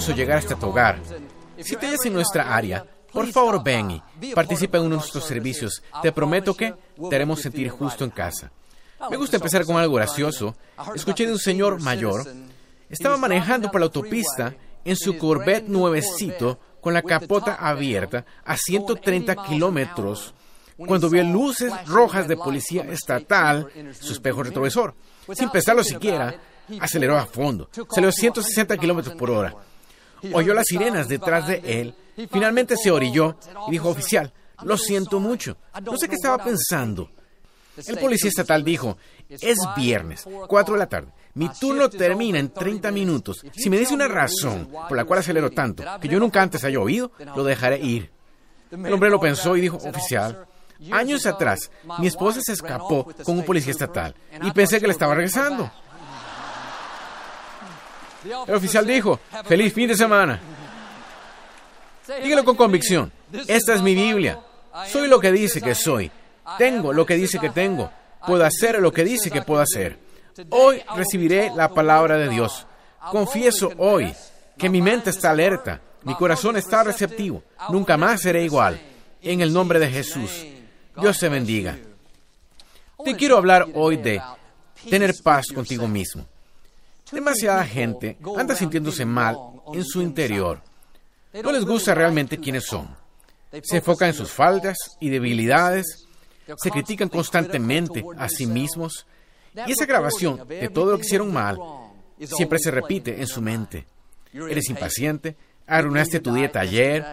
gozo llegar hasta tu hogar. Si te hallas en nuestra área, por favor ven y participa en uno de nuestros servicios. Te prometo que te haremos sentir justo en casa. Me gusta empezar con algo gracioso. Escuché de un señor mayor. Estaba manejando por la autopista en su Corvette nuevecito con la capota abierta a 130 kilómetros cuando vio luces rojas de policía estatal su espejo retrovisor. Sin pensarlo siquiera, aceleró a fondo. Salió 160 kilómetros por hora. Oyó las sirenas detrás de él. Finalmente se orilló y dijo, oficial, lo siento mucho. No sé qué estaba pensando. El policía estatal dijo, es viernes, 4 de la tarde. Mi turno termina en 30 minutos. Si me dice una razón por la cual acelero tanto, que yo nunca antes haya oído, lo dejaré ir. El hombre lo pensó y dijo, oficial, años atrás, mi esposa se escapó con un policía estatal y pensé que le estaba regresando. El oficial dijo, feliz fin de semana. Dígalo con convicción. Esta es mi Biblia. Soy lo que dice que soy. Tengo lo que dice que tengo. Puedo hacer lo que dice que puedo hacer. Hoy recibiré la palabra de Dios. Confieso hoy que mi mente está alerta, mi corazón está receptivo. Nunca más seré igual. En el nombre de Jesús. Dios te bendiga. Te quiero hablar hoy de tener paz contigo mismo. Demasiada gente anda sintiéndose mal en su interior. No les gusta realmente quiénes son. Se enfocan en sus faltas y debilidades, se critican constantemente a sí mismos y esa grabación de todo lo que hicieron mal siempre se repite en su mente. Eres impaciente, arruinaste tu dieta ayer,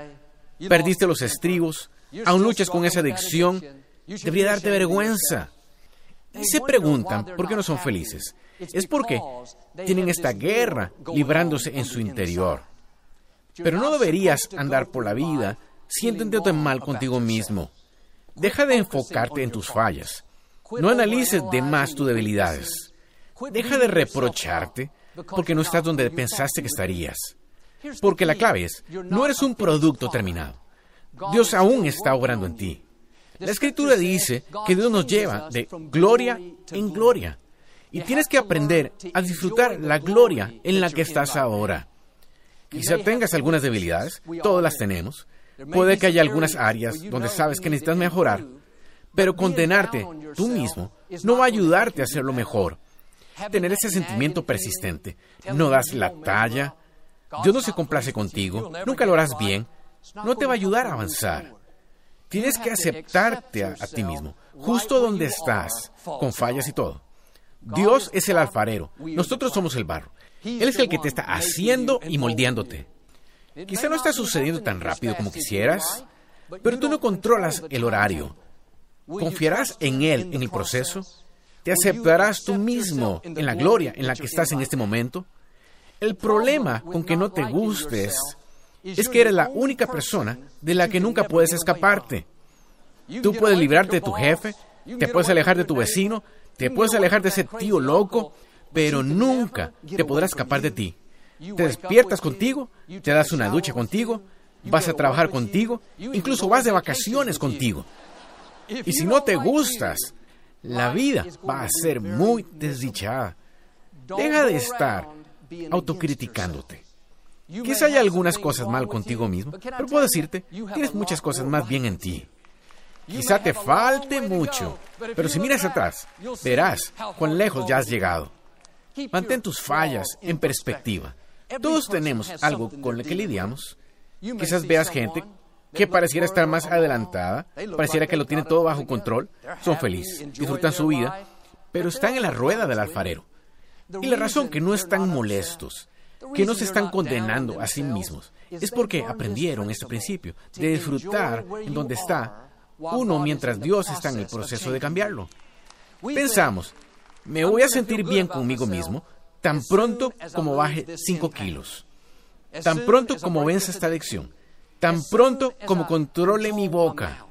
perdiste los estribos, aún luchas con esa adicción, debería darte vergüenza. Y se preguntan por qué no son felices. Es porque tienen esta guerra librándose en su interior. Pero no deberías andar por la vida siéntete mal contigo mismo. Deja de enfocarte en tus fallas. No analices de más tus debilidades. Deja de reprocharte porque no estás donde pensaste que estarías. Porque la clave es, no eres un producto terminado. Dios aún está obrando en ti. La escritura dice que Dios nos lleva de gloria en gloria. Y tienes que aprender a disfrutar la gloria en la que estás ahora. Quizá tengas algunas debilidades, todas las tenemos. Puede que haya algunas áreas donde sabes que necesitas mejorar, pero condenarte tú mismo no va a ayudarte a hacerlo mejor. Tener ese sentimiento persistente, no das la talla, Dios no se complace contigo, nunca lo harás bien, no te va a ayudar a avanzar. Tienes que aceptarte a, ti mismo, justo donde estás, con fallas y todo. Dios es el alfarero, nosotros somos el barro. Él es el que te está haciendo y moldeándote. Quizá no está sucediendo tan rápido como quisieras, pero tú no controlas el horario. ¿Confiarás en Él en el proceso? ¿Te aceptarás tú mismo en la gloria en la que estás en este momento? El problema con que no te gustes es que eres la única persona de la que nunca puedes escaparte. Tú puedes librarte de tu jefe, te puedes alejar de tu vecino, te puedes alejar de ese tío loco, pero nunca te podrás escapar de ti. Te despiertas contigo, te das una ducha contigo, vas a trabajar contigo, incluso vas de vacaciones contigo. Y si no te gustas, la vida va a ser muy desdichada. Deja de estar autocriticándote. Quizá haya algunas cosas mal contigo mismo, pero puedo decirte, tienes muchas cosas más bien en ti. Quizá te falte mucho, pero si miras atrás, verás cuán lejos ya has llegado. Mantén tus fallas en perspectiva. Todos tenemos algo con lo que lidiamos. Quizás veas gente que pareciera estar más adelantada, pareciera que lo tiene todo bajo control, son felices, disfrutan su vida, pero están en la rueda del alfarero. Y la razón que no están molestos, que no se están condenando a sí mismos, es porque aprendieron este principio de disfrutar en donde está uno mientras Dios está en el proceso de cambiarlo. Pensamos, me voy a sentir bien conmigo mismo tan pronto como baje 5 kilos, tan pronto como venza esta adicción, tan pronto como controle mi boca.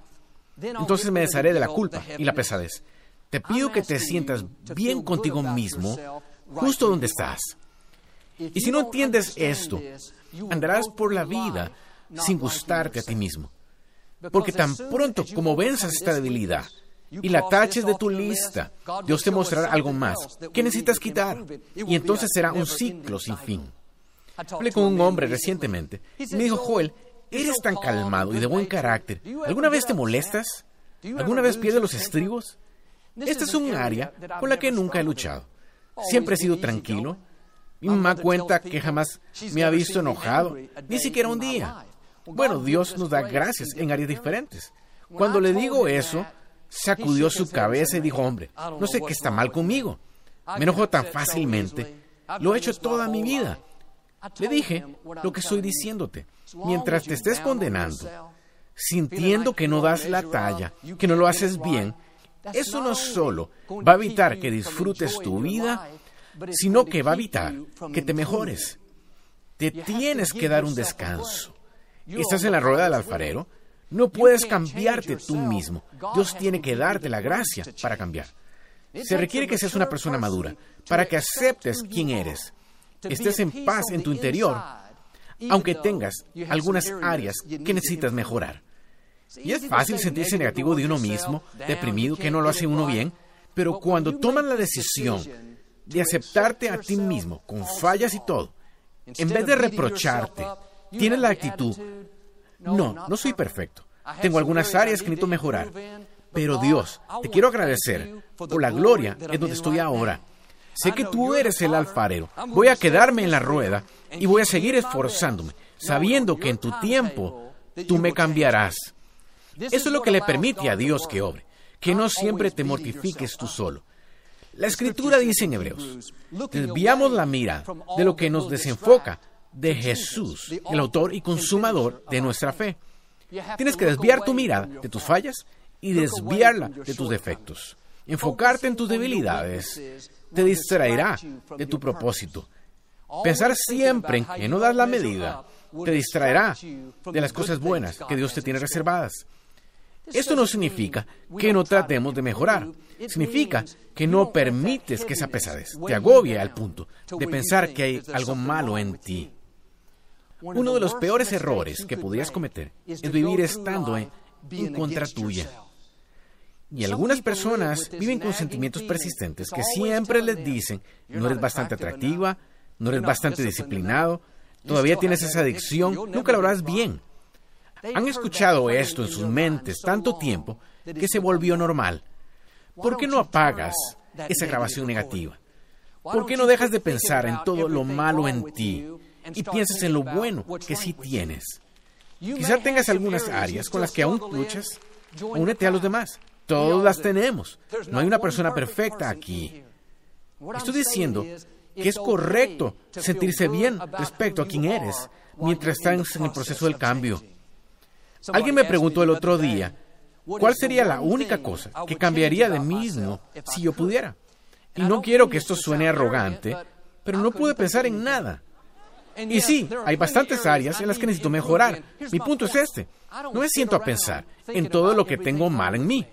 Entonces me desharé de la culpa y la pesadez. Te pido que te sientas bien contigo mismo justo donde estás. Y si no entiendes esto, andarás por la vida sin gustarte a ti mismo. Porque tan pronto como venzas esta debilidad y la taches de tu lista, Dios te mostrará algo más que necesitas quitar. Y entonces será un ciclo sin fin. Hablé con un hombre recientemente y me dijo, Joel, eres tan calmado y de buen carácter. ¿Alguna vez te molestas? ¿Alguna vez pierdes los estribos? Esta es un área con la que nunca he luchado. Siempre he sido tranquilo. Mi mamá cuenta que jamás me ha visto enojado, ni siquiera un día. Bueno, Dios nos da gracias en áreas diferentes. Cuando le digo eso, sacudió su cabeza y dijo, hombre, no sé qué está mal conmigo. Me enojo tan fácilmente. Lo he hecho toda mi vida. Le dije lo que estoy diciéndote. Mientras te estés condenando, sintiendo que no das la talla, que no lo haces bien, eso no solo va a evitar que disfrutes tu vida, sino que va a evitar que te mejores. Te tienes que dar un descanso. Estás en la rueda del alfarero. No puedes cambiarte tú mismo. Dios tiene que darte la gracia para cambiar. Se requiere que seas una persona madura, para que aceptes quién eres, estés en paz en tu interior, aunque tengas algunas áreas que necesitas mejorar. Y es fácil sentirse negativo de uno mismo, deprimido, que no lo hace uno bien, pero cuando tomas la decisión de aceptarte a ti mismo, con fallas y todo, en vez de reprocharte, tienes la actitud, no, no soy perfecto, tengo algunas áreas que necesito mejorar, pero Dios, te quiero agradecer por la gloria en donde estoy ahora. Sé que tú eres el alfarero. Voy a quedarme en la rueda y voy a seguir esforzándome, sabiendo que en tu tiempo tú me cambiarás. Eso es lo que le permite a Dios que obre, que no siempre te mortifiques tú solo. La escritura dice en Hebreos, desviamos la mira de lo que nos desenfoca de Jesús, el autor y consumador de nuestra fe. Tienes que desviar tu mirada de tus fallas y desviarla de tus defectos. Enfocarte en tus debilidades te distraerá de tu propósito. Pensar siempre en que no das la medida te distraerá de las cosas buenas que Dios te tiene reservadas. Esto no significa que no tratemos de mejorar. Significa que no permites que esa pesadez te agobie al punto de pensar que hay algo malo en ti. Uno de los peores errores que podrías cometer es vivir estando en, en contra tuya. Y algunas personas viven con sentimientos persistentes que siempre les dicen, no eres bastante atractiva, no eres bastante disciplinado, todavía tienes esa adicción, nunca lo harás bien. Han escuchado esto en sus mentes tanto tiempo que se volvió normal. ¿Por qué no apagas esa grabación negativa? ¿Por qué no dejas de pensar en todo lo malo en ti y piensas en lo bueno que sí tienes? Quizá tengas algunas áreas con las que aún luchas. Únete a los demás. Todos las tenemos. No hay una persona perfecta aquí. Estoy diciendo que es correcto sentirse bien respecto a quién eres mientras estás en el proceso del cambio. Alguien me preguntó el otro día, ¿cuál sería la única cosa que cambiaría de mí mismo si yo pudiera? Y no quiero que esto suene arrogante, pero no pude pensar en nada. Y sí, hay bastantes áreas en las que necesito mejorar. Mi punto es este. No me siento a pensar en todo lo que tengo mal en mí.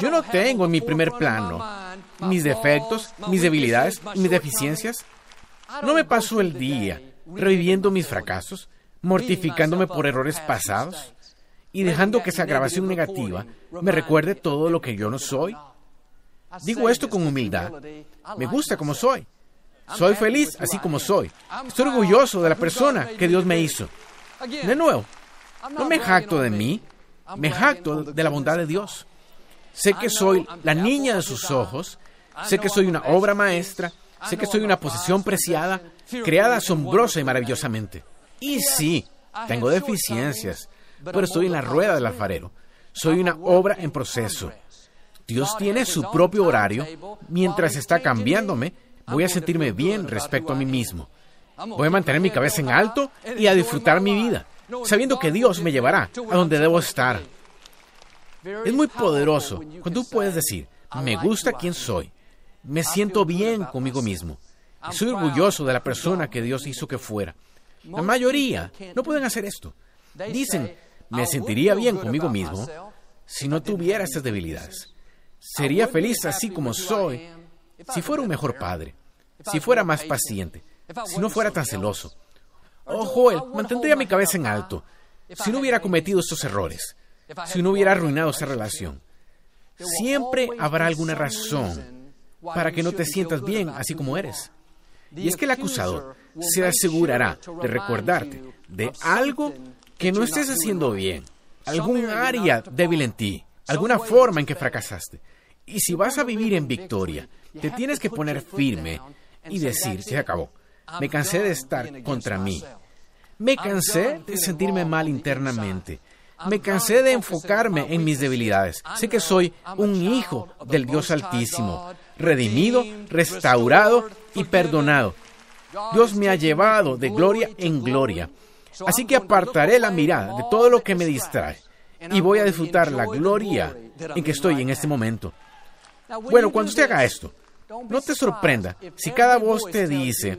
Yo no tengo en mi primer plano mis defectos, mis debilidades mis deficiencias. No me paso el día reviviendo mis fracasos, mortificándome por errores pasados y dejando que esa grabación negativa me recuerde todo lo que yo no soy. Digo esto con humildad. Me gusta como soy. Soy feliz así como soy. Estoy orgulloso de la persona que Dios me hizo. De nuevo, no me jacto de mí, me jacto de la bondad de Dios. Sé que soy la niña de sus ojos, sé que soy una obra maestra, sé que soy una posesión preciada, creada asombrosa y maravillosamente. Y sí, tengo deficiencias, pero estoy en la rueda del alfarero. Soy una obra en proceso. Dios tiene su propio horario. Mientras está cambiándome, voy a sentirme bien respecto a mí mismo. Voy a mantener mi cabeza en alto y a disfrutar mi vida, sabiendo que Dios me llevará a donde debo estar. Es muy poderoso cuando tú puedes decir, me gusta quién soy, me siento bien conmigo mismo, soy orgulloso de la persona que Dios hizo que fuera. La mayoría no pueden hacer esto. Dicen, me sentiría bien conmigo mismo si no tuviera estas debilidades. Sería feliz así como soy si fuera un mejor padre, si fuera más paciente, si no fuera tan celoso. Oh, Joel, mantendría mi cabeza en alto si no hubiera cometido estos errores si no hubiera arruinado esa relación. Siempre habrá alguna razón para que no te sientas bien así como eres. Y es que el acusador se asegurará de recordarte de algo que no estés haciendo bien, algún área débil en ti, alguna forma en que fracasaste. Y si vas a vivir en victoria, te tienes que poner firme y decir, se acabó. Me cansé de estar contra mí. Me cansé de sentirme mal internamente. Me cansé de enfocarme en mis debilidades. Sé que soy un hijo del Dios Altísimo, redimido, restaurado y perdonado. Dios me ha llevado de gloria en gloria. Así que apartaré la mirada de todo lo que me distrae y voy a disfrutar la gloria en que estoy en este momento. Bueno, cuando usted haga esto, no te sorprenda si cada voz te dice,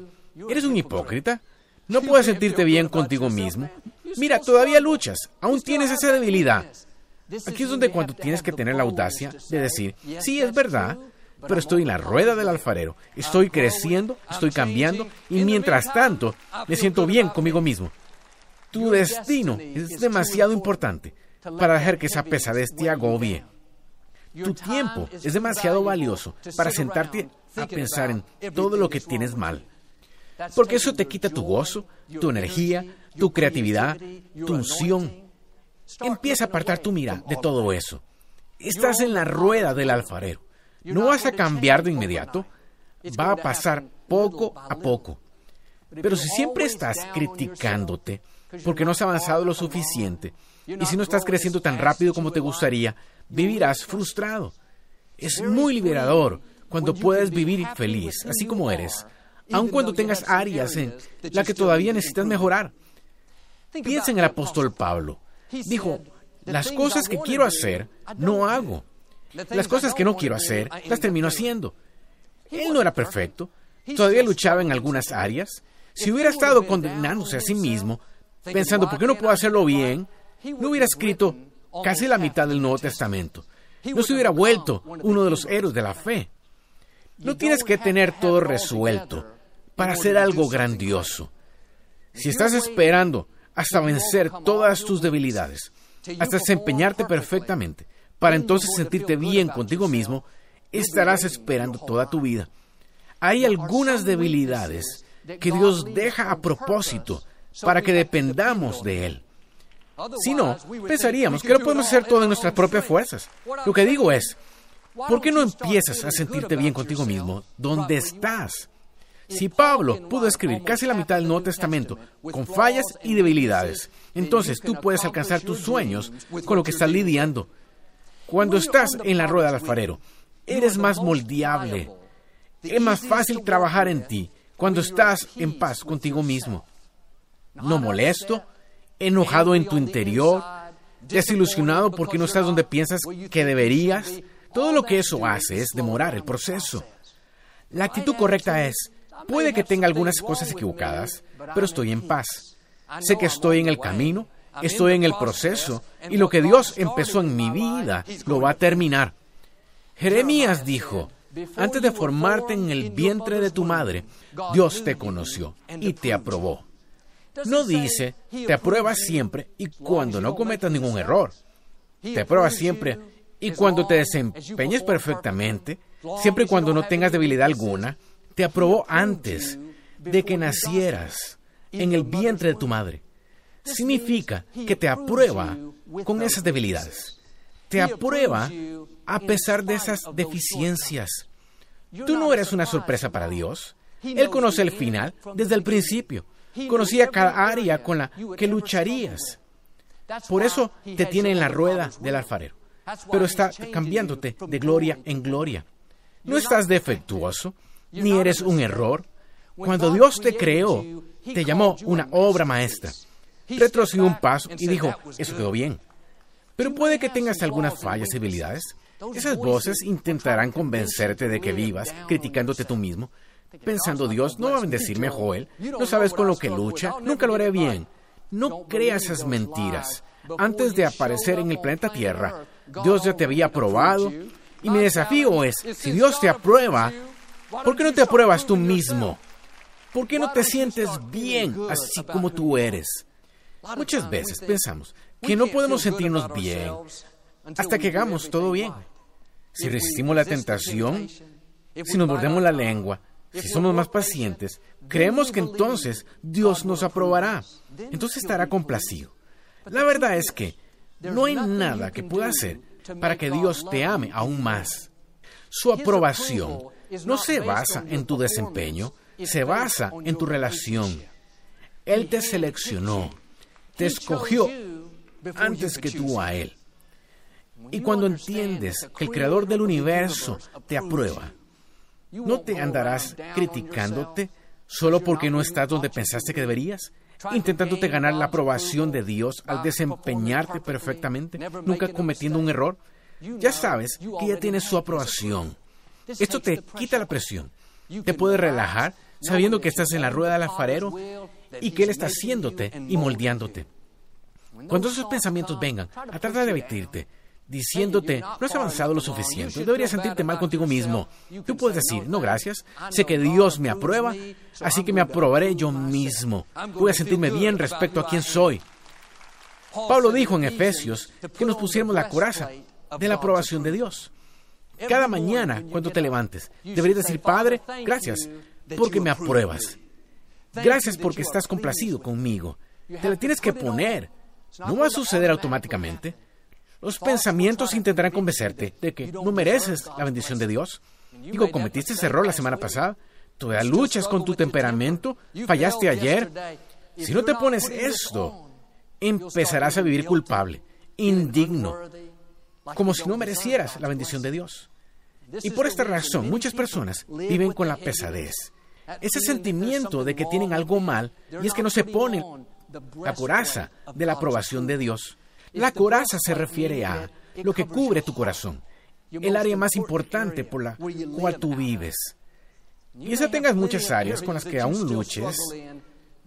¿eres un hipócrita? ¿No puedes sentirte bien contigo mismo? Mira, todavía luchas, aún tienes esa debilidad. Aquí es donde cuando tienes que tener la audacia de decir, sí, es verdad, pero estoy en la rueda del alfarero, estoy creciendo, estoy cambiando y mientras tanto me siento bien conmigo mismo. Tu destino es demasiado importante para dejar que esa pesadez te agobie. Tu tiempo es demasiado valioso para sentarte a pensar en todo lo que tienes mal. Porque eso te quita tu gozo, tu energía, tu creatividad, tu unción. Empieza a apartar tu mira de todo eso. Estás en la rueda del alfarero. No vas a cambiar de inmediato. Va a pasar poco a poco. Pero si siempre estás criticándote porque no has avanzado lo suficiente, y si no estás creciendo tan rápido como te gustaría, vivirás frustrado. Es muy liberador cuando puedes vivir feliz, así como eres, aun cuando tengas áreas en las que todavía necesitas mejorar. Piensa en el apóstol Pablo. Dijo, las cosas que quiero hacer, no hago. Las cosas que no quiero hacer, las termino haciendo. Él no era perfecto, todavía luchaba en algunas áreas. Si hubiera estado condenándose a sí mismo, pensando, ¿por qué no puedo hacerlo bien? No hubiera escrito casi la mitad del Nuevo Testamento. No se hubiera vuelto uno de los héroes de la fe. No tienes que tener todo resuelto para hacer algo grandioso. Si estás esperando hasta vencer todas tus debilidades, hasta desempeñarte perfectamente, para entonces sentirte bien contigo mismo, estarás esperando toda tu vida. Hay algunas debilidades que Dios deja a propósito para que dependamos de Él. Si no, pensaríamos que lo podemos hacer todo en nuestras propias fuerzas. Lo que digo es, ¿por qué no empiezas a sentirte bien contigo mismo donde estás? Si Pablo pudo escribir casi la mitad del Nuevo Testamento con fallas y debilidades, entonces tú puedes alcanzar tus sueños con lo que estás lidiando. Cuando estás en la rueda del alfarero, eres más moldeable. Es más fácil trabajar en ti cuando estás en paz contigo mismo. No molesto, enojado en tu interior, desilusionado porque no estás donde piensas que deberías. Todo lo que eso hace es demorar el proceso. La actitud correcta es, puede que tenga algunas cosas equivocadas, pero estoy en paz. Sé que estoy en el camino, estoy en el proceso, y lo que Dios empezó en mi vida lo va a terminar. Jeremías dijo, antes de formarte en el vientre de tu madre, Dios te conoció y te aprobó. No dice, te aprueba siempre y cuando no cometas ningún error. Te aprueba siempre y cuando te desempeñes perfectamente, siempre y cuando no tengas debilidad alguna, te aprobó antes de que nacieras en el vientre de tu madre. Significa que te aprueba con esas debilidades. Te aprueba a pesar de esas deficiencias. Tú no eres una sorpresa para Dios. Él conoce el final desde el principio. Conocía cada área con la que lucharías. Por eso te tiene en la rueda del alfarero. Pero está cambiándote de gloria en gloria. No estás defectuoso, ni eres un error. Cuando Dios te creó, te llamó una obra maestra. Retrocedió un paso y dijo, eso quedó bien. Pero puede que tengas algunas fallas y debilidades. Esas voces intentarán convencerte de que vivas criticándote tú mismo, pensando Dios no va a bendecirme Joel, no sabes con lo que lucha, nunca lo haré bien. No creas esas mentiras. Antes de aparecer en el planeta Tierra, Dios ya te había aprobado. Y mi desafío es, si Dios te aprueba, ¿por qué no te apruebas tú mismo? ¿Por qué no te sientes bien así como tú eres? Muchas veces pensamos que no podemos sentirnos bien hasta que hagamos todo bien. Si resistimos la tentación, si nos mordemos la lengua, Si somos más pacientes, creemos que entonces Dios nos aprobará. Entonces estará complacido. La verdad es que no hay nada que pueda hacer para que Dios te ame aún más. Su aprobación no se basa en tu desempeño, se basa en tu relación. Él te seleccionó, te escogió antes que tú a Él. Y cuando entiendes que el Creador del universo te aprueba, no te andarás criticándote solo porque no estás donde pensaste que deberías, intentándote ganar la aprobación de Dios al desempeñarte perfectamente, nunca cometiendo un error. Ya sabes que ya tienes su aprobación. Esto te quita la presión, te puede relajar sabiendo que estás en la rueda del alfarero y que Él está haciéndote y moldeándote. Cuando esos pensamientos vengan a de abatirte, diciéndote, no has avanzado lo suficiente, deberías sentirte mal contigo mismo. Tú puedes decir, no gracias, sé que Dios me aprueba, así que me aprobaré yo mismo. Voy a sentirme bien respecto a quién soy. Pablo dijo en Efesios que nos pusiéramos la coraza de la aprobación de Dios. Cada mañana, cuando te levantes, deberías decir, Padre, gracias porque me apruebas. Gracias porque estás complacido conmigo. Te la tienes que poner. No va a suceder automáticamente. Los pensamientos intentarán convencerte de que no mereces la bendición de Dios. Digo, cometiste ese error la semana pasada. Todavía luchas con tu temperamento. Fallaste ayer. Si no te pones esto, empezarás a vivir culpable, indigno, como si no merecieras la bendición de Dios. Y por esta razón, muchas personas viven con la pesadez. Ese sentimiento de que tienen algo mal y es que no se ponen la coraza de la aprobación de Dios. La coraza se refiere a lo que cubre tu corazón, el área más importante por la cual tú vives. Quizá tengas muchas áreas con las que aún luches,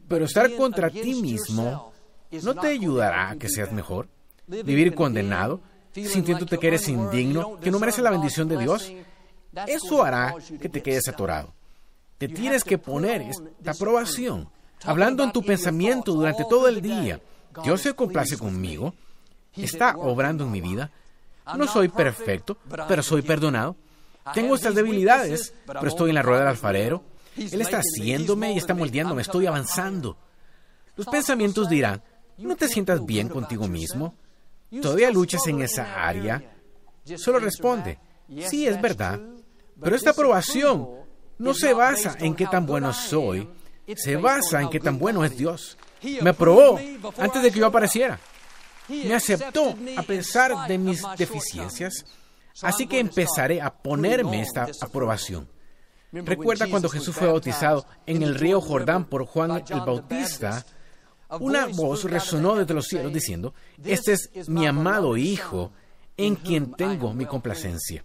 pero estar contra ti mismo no te ayudará a que seas mejor. Vivir condenado, sintiéndote que eres indigno, que no mereces la bendición de Dios, eso hará que te quedes atorado. Te tienes que poner esta aprobación, hablando en tu pensamiento durante todo el día. Dios se complace conmigo, está obrando en mi vida. No soy perfecto, pero soy perdonado. Tengo estas debilidades, pero estoy en la rueda del alfarero. Él está haciéndome y está moldeándome, estoy avanzando. Los pensamientos dirán, ¿no te sientas bien contigo mismo? ¿Todavía luchas en esa área? Solo responde, sí, es verdad. Pero esta aprobación no se basa en qué tan bueno soy, se basa en qué tan bueno es Dios. Me aprobó antes de que yo apareciera me aceptó a pesar de mis deficiencias, así que empezaré a ponerme esta aprobación. Recuerda cuando Jesús fue bautizado en el río Jordán por Juan el Bautista, una voz resonó desde los cielos diciendo, este es mi amado Hijo, en quien tengo mi complacencia.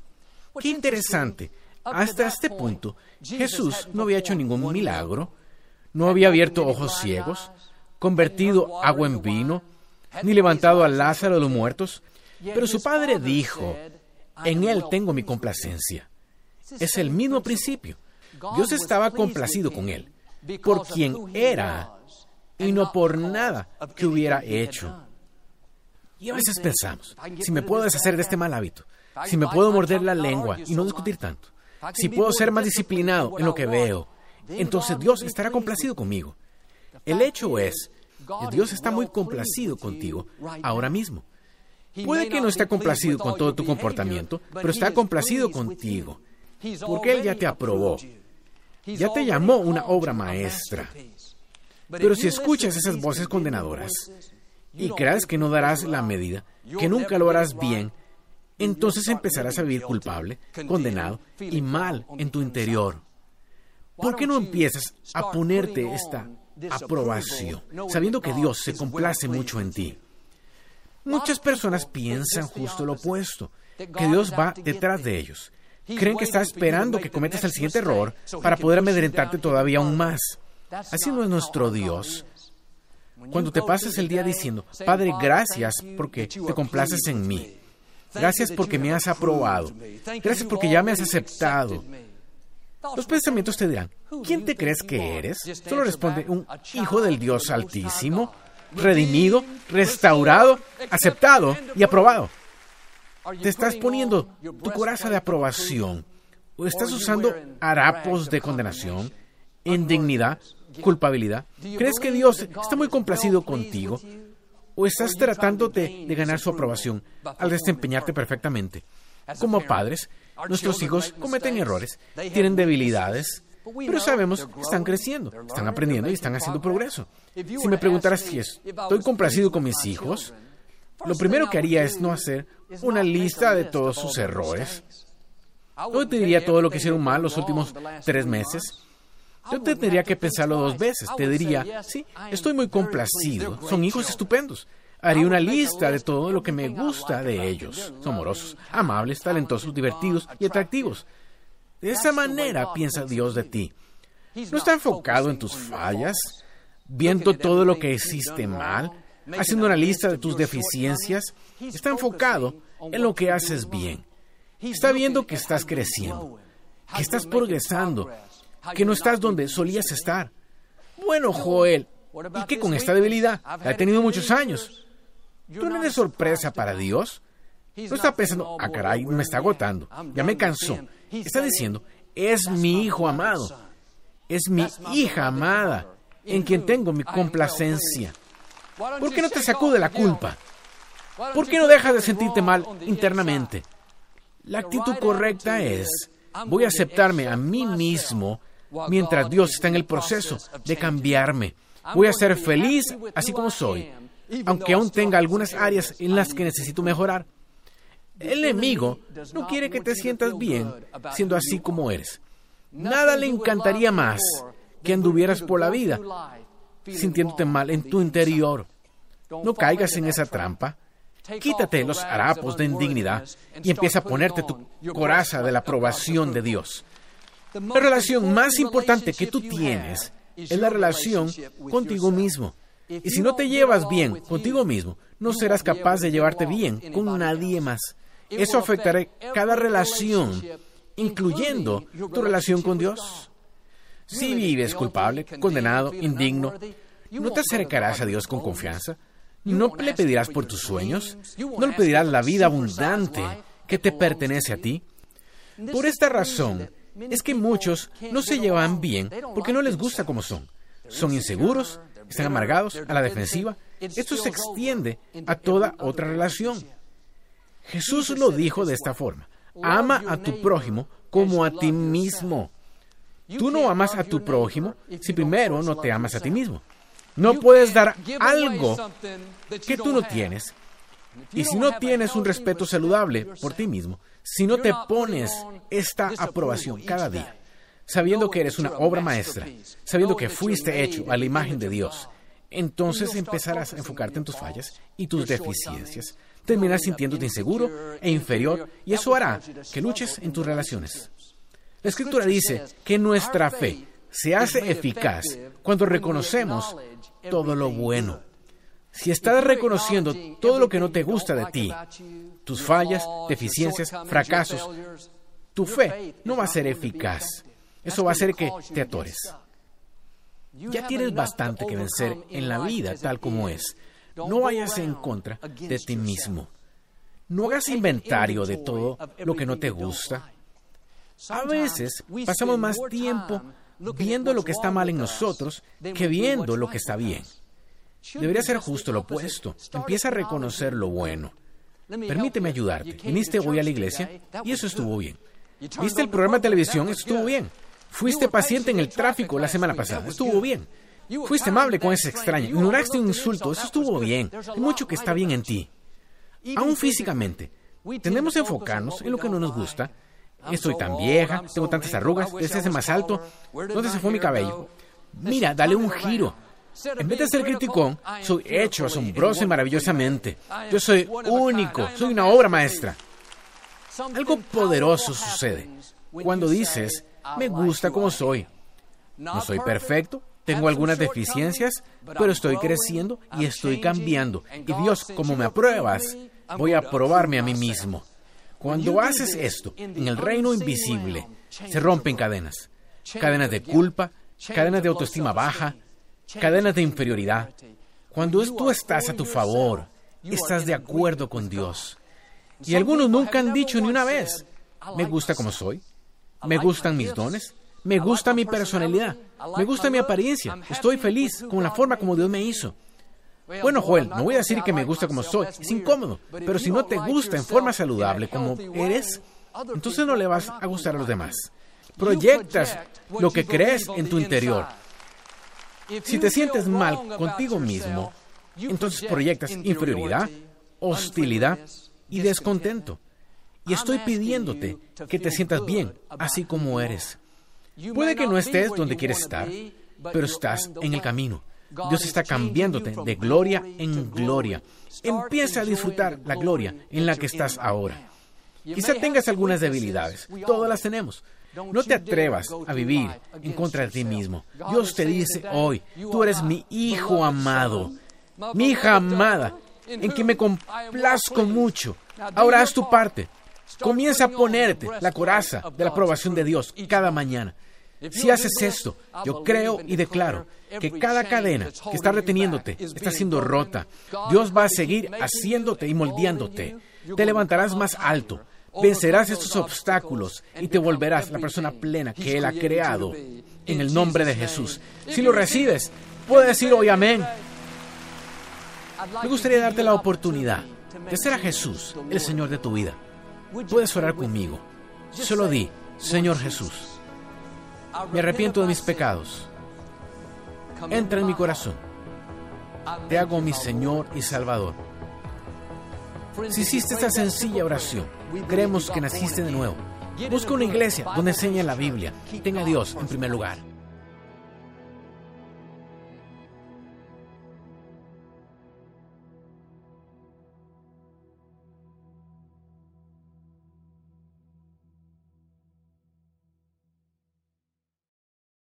Qué interesante. Hasta este punto, Jesús no había hecho ningún milagro, no había abierto ojos ciegos, convertido agua en vino, ni levantado a Lázaro de los muertos. Pero su padre dijo, en él tengo mi complacencia. Es el mismo principio. Dios estaba complacido con él, por quien era y no por nada que hubiera hecho. Y a veces pensamos, si me puedo deshacer de este mal hábito, si me puedo morder la lengua y no discutir tanto, si puedo ser más disciplinado en lo que veo, entonces Dios estará complacido conmigo. El hecho es Dios está muy complacido contigo ahora mismo. Puede que no esté complacido con todo tu comportamiento, pero está complacido contigo, porque Él ya te aprobó, ya te llamó una obra maestra. Pero si escuchas esas voces condenadoras y creas que no darás la medida, que nunca lo harás bien, entonces empezarás a vivir culpable, condenado y mal en tu interior. ¿Por qué no empiezas a ponerte esta aprobación, sabiendo que Dios se complace mucho en ti. Muchas personas piensan justo lo opuesto, que Dios va detrás de ellos. Creen que está esperando que cometas el siguiente error para poder amedrentarte todavía aún más. Así no es nuestro Dios. Cuando te pases el día diciendo, Padre, gracias porque te complaces en mí. Gracias porque me has aprobado. Gracias porque ya me has aceptado. Los pensamientos te dirán, ¿quién te crees que eres? Solo responde un hijo del Dios altísimo, redimido, restaurado, aceptado y aprobado. Te estás poniendo tu coraza de aprobación ¿O estás usando harapos de condenación, indignidad, culpabilidad? ¿Crees que Dios está muy complacido contigo? ¿O estás tratando de, ganar su aprobación al desempeñarte perfectamente? Como padres, nuestros hijos cometen errores, tienen debilidades, pero sabemos que están creciendo, están aprendiendo y están haciendo progreso. Si me preguntaras si estoy complacido con mis hijos, lo primero que haría es no hacer una lista de todos sus errores. No te diría todo lo que hicieron mal los últimos tres meses. Yo tendría que pensarlo dos veces. Te diría, sí, estoy muy complacido. Son hijos estupendos. Haría una lista de todo lo que me gusta de ellos. Son amorosos, amables, talentosos, divertidos y atractivos. De esa manera piensa Dios de ti. No está enfocado en tus fallas, viendo todo lo que hiciste mal, haciendo una lista de tus deficiencias. Está enfocado en lo que haces bien. Está viendo que estás creciendo, que estás progresando, que no estás donde solías estar. Bueno, Joel, ¿y qué con esta debilidad? La he tenido muchos años. ¿Tú no eres sorpresa para Dios? No está pensando, ah, caray, me está agotando, ya me cansó. Está diciendo, es mi hijo amado, es mi hija amada, en quien tengo mi complacencia. ¿Por qué no te sacude la culpa? ¿Por qué no dejas de sentirte mal internamente? La actitud correcta es, voy a aceptarme a mí mismo mientras Dios está en el proceso de cambiarme. Voy a ser feliz así como soy, aunque aún tenga algunas áreas en las que necesito mejorar. El enemigo no quiere que te sientas bien siendo así como eres. Nada le encantaría más que anduvieras por la vida sintiéndote mal en tu interior. No caigas en esa trampa. Quítate los harapos de indignidad y empieza a ponerte tu coraza de la aprobación de Dios. La relación más importante que tú tienes es la relación contigo mismo. Y si no te llevas bien contigo mismo, no serás capaz de llevarte bien con nadie más. Eso afectará cada relación, incluyendo tu relación con Dios. Si vives culpable, condenado, indigno, no te acercarás a Dios con confianza. No le pedirás por tus sueños. No le pedirás la vida abundante que te pertenece a ti. Por esta razón es que muchos no se llevan bien porque no les gusta como son. Son inseguros, están amargados, a la defensiva. Esto se extiende a toda otra relación. Jesús lo dijo de esta forma. Ama a tu prójimo como a ti mismo. Tú no amas a tu prójimo si primero no te amas a ti mismo. No puedes dar algo que tú no tienes. Y si no tienes un respeto saludable por ti mismo, si no te pones esta aprobación cada día, sabiendo que eres una obra maestra, sabiendo que fuiste hecho a la imagen de Dios, entonces empezarás a enfocarte en tus fallas y tus deficiencias. Terminarás sintiéndote inseguro e inferior y eso hará que luches en tus relaciones. La escritura dice que nuestra fe se hace eficaz cuando reconocemos todo lo bueno. Si estás reconociendo todo lo que no te gusta de ti, tus fallas, deficiencias, fracasos, tu fe no va a ser eficaz. Eso va a hacer que te atores. Ya tienes bastante que vencer en la vida tal como es. No vayas en contra de ti mismo. No hagas inventario de todo lo que no te gusta. A veces pasamos más tiempo viendo lo que está mal en nosotros que viendo lo que está bien. Debería ser justo lo opuesto. Empieza a reconocer lo bueno. Permíteme ayudarte. Viniste hoy a la iglesia y eso estuvo bien. Viste el programa de televisión, estuvo bien. Fuiste paciente en el tráfico la semana pasada, estuvo bien. Fuiste amable con ese extraño, ignoraste un insulto, eso estuvo bien. Hay mucho que está bien en ti. Aún físicamente, tendemos que enfocarnos en lo que no nos gusta Estoy tan vieja, tengo tantas arrugas, ese más alto. ¿Dónde se fue mi cabello? Mira, dale un giro. En vez de ser criticón, soy hecho asombroso y maravillosamente. Yo soy único, soy una obra maestra. Algo poderoso sucede cuando dices, me gusta como soy. No soy perfecto, tengo algunas deficiencias, pero estoy creciendo y estoy cambiando. Y Dios, como me apruebas, voy a probarme a mí mismo. Cuando haces esto en el reino invisible, se rompen cadenas. Cadenas de culpa, cadenas de autoestima baja, cadenas de inferioridad. Cuando tú estás a tu favor, estás de acuerdo con Dios. Y algunos nunca han dicho ni una vez, me gusta como soy, Me gustan mis dones. Me gusta mi personalidad. Me gusta mi apariencia. Estoy feliz con la forma como Dios me hizo. Bueno, Joel, no voy a decir que me gusta como soy. Es incómodo. Pero si no te gusta en forma saludable como eres, entonces no le vas a gustar a los demás. Proyectas lo que crees en tu interior. Si te sientes mal contigo mismo, entonces proyectas inferioridad, hostilidad y descontento. Y estoy pidiéndote que te sientas bien, así como eres. Puede que no estés donde quieres estar, pero estás en el camino. Dios está cambiándote de gloria en gloria. Empieza a disfrutar la gloria en la que estás ahora. Quizá tengas algunas debilidades, todas las tenemos. No te atrevas a vivir en contra de ti mismo. Dios te dice hoy, tú eres mi hijo amado, mi hija amada, en que me complazco mucho. Ahora haz tu parte. Comienza a ponerte la coraza de la aprobación de Dios cada mañana. Si haces esto, yo creo y declaro que cada cadena que está reteniéndote está siendo rota. Dios va a seguir haciéndote y moldeándote. Te levantarás más alto, vencerás estos obstáculos y te volverás la persona plena que Él ha creado en el nombre de Jesús. Si lo recibes, puedes decir hoy amén. Me gustaría darte la oportunidad de ser a Jesús el Señor de tu vida. Puedes orar conmigo. Solo di, Señor Jesús, me arrepiento de mis pecados. Entra en mi corazón. Te hago mi Señor y Salvador. Si hiciste esta sencilla oración, creemos que naciste de nuevo. Busca una iglesia donde enseñe la Biblia. Tenga a Dios en primer lugar.